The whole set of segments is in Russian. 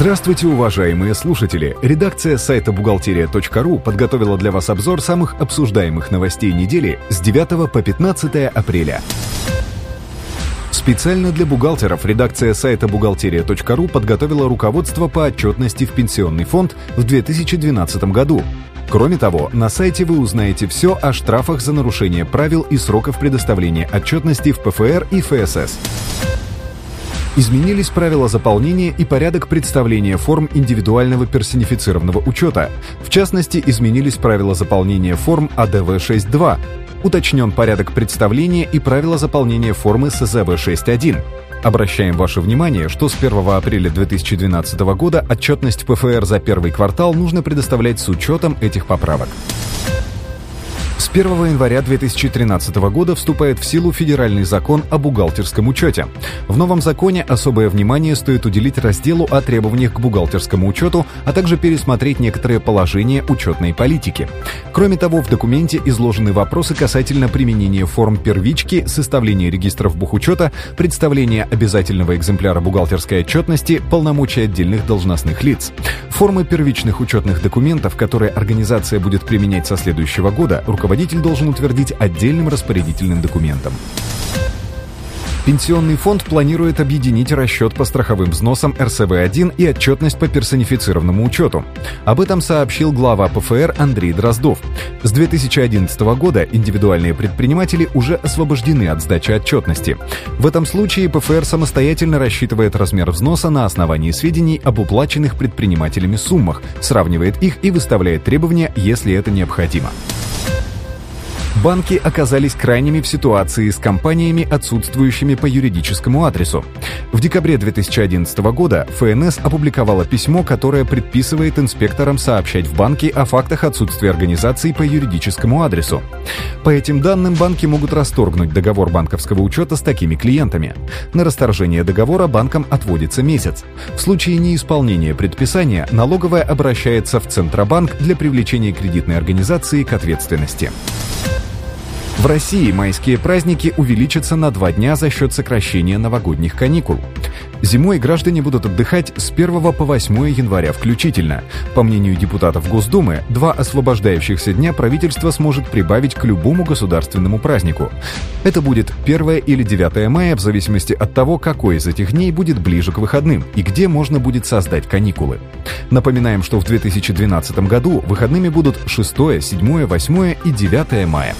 Здравствуйте, уважаемые слушатели! Редакция сайта бухгалтерия.ру подготовила для вас обзор самых обсуждаемых новостей недели с 9 по 15 апреля. Специально для бухгалтеров редакция сайта бухгалтерия.ру подготовила руководство по отчетности в пенсионный фонд в 2012 году. Кроме того, на сайте вы узнаете все о штрафах за нарушение правил и сроков предоставления отчетности в ПФР и ФСС. Изменились правила заполнения и порядок представления форм индивидуального персонифицированного учета. В частности, изменились правила заполнения форм АДВ-6.2. Уточнен порядок представления и правила заполнения формы СЗВ-6.1. Обращаем ваше внимание, что с 1 апреля 2012 года отчетность ПФР за первый квартал нужно предоставлять с учетом этих поправок. С 1 января 2013 года вступает в силу федеральный закон о бухгалтерском учете. В новом законе особое внимание стоит уделить разделу о требованиях к бухгалтерскому учету, а также пересмотреть некоторые положения учетной политики. Кроме того, в документе изложены вопросы касательно применения форм первички, составления регистров бухучета, представления обязательного экземпляра бухгалтерской отчетности, полномочий отдельных должностных лиц. Формы первичных учетных документов, которые организация будет применять со следующего года, руководитель должен утвердить отдельным распорядительным документом. Пенсионный фонд планирует объединить расчет по страховым взносам РСВ-1 и отчетность по персонифицированному учету. Об этом сообщил глава ПФР Андрей Дроздов. С 2011 года индивидуальные предприниматели уже освобождены от сдачи отчетности. В этом случае ПФР самостоятельно рассчитывает размер взноса на основании сведений об уплаченных предпринимателями суммах, сравнивает их и выставляет требования, если это необходимо. Банки оказались крайними в ситуации с компаниями, отсутствующими по юридическому адресу. В декабре 2011 года ФНС опубликовала письмо, которое предписывает инспекторам сообщать в банки о фактах отсутствия организаций по юридическому адресу. По этим данным банки могут расторгнуть договор банковского учета с такими клиентами. На расторжение договора банкам отводится месяц. В случае неисполнения предписания налоговая обращается в Центробанк для привлечения кредитной организации к ответственности. В России майские праздники увеличатся на два дня за счет сокращения новогодних каникул. Зимой граждане будут отдыхать с 1 по 8 января включительно. По мнению депутатов Госдумы, два освобождающихся дня правительство сможет прибавить к любому государственному празднику. Это будет 1 или 9 мая в зависимости от того, какой из этих дней будет ближе к выходным и где можно будет создать каникулы. Напоминаем, что в 2012 году выходными будут 6, 7, 8 и 9 мая.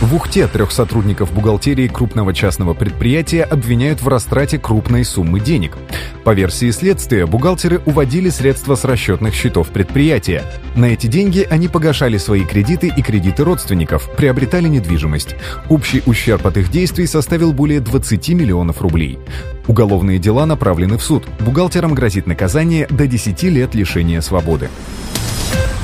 В Ухте трех сотрудников бухгалтерии крупного частного предприятия обвиняют в растрате крупной суммы денег. По версии следствия, бухгалтеры уводили средства с расчетных счетов предприятия. На эти деньги они погашали свои кредиты и кредиты родственников, приобретали недвижимость. Общий ущерб от их действий составил более 20 миллионов рублей. Уголовные дела направлены в суд. Бухгалтерам грозит наказание до 10 лет лишения свободы.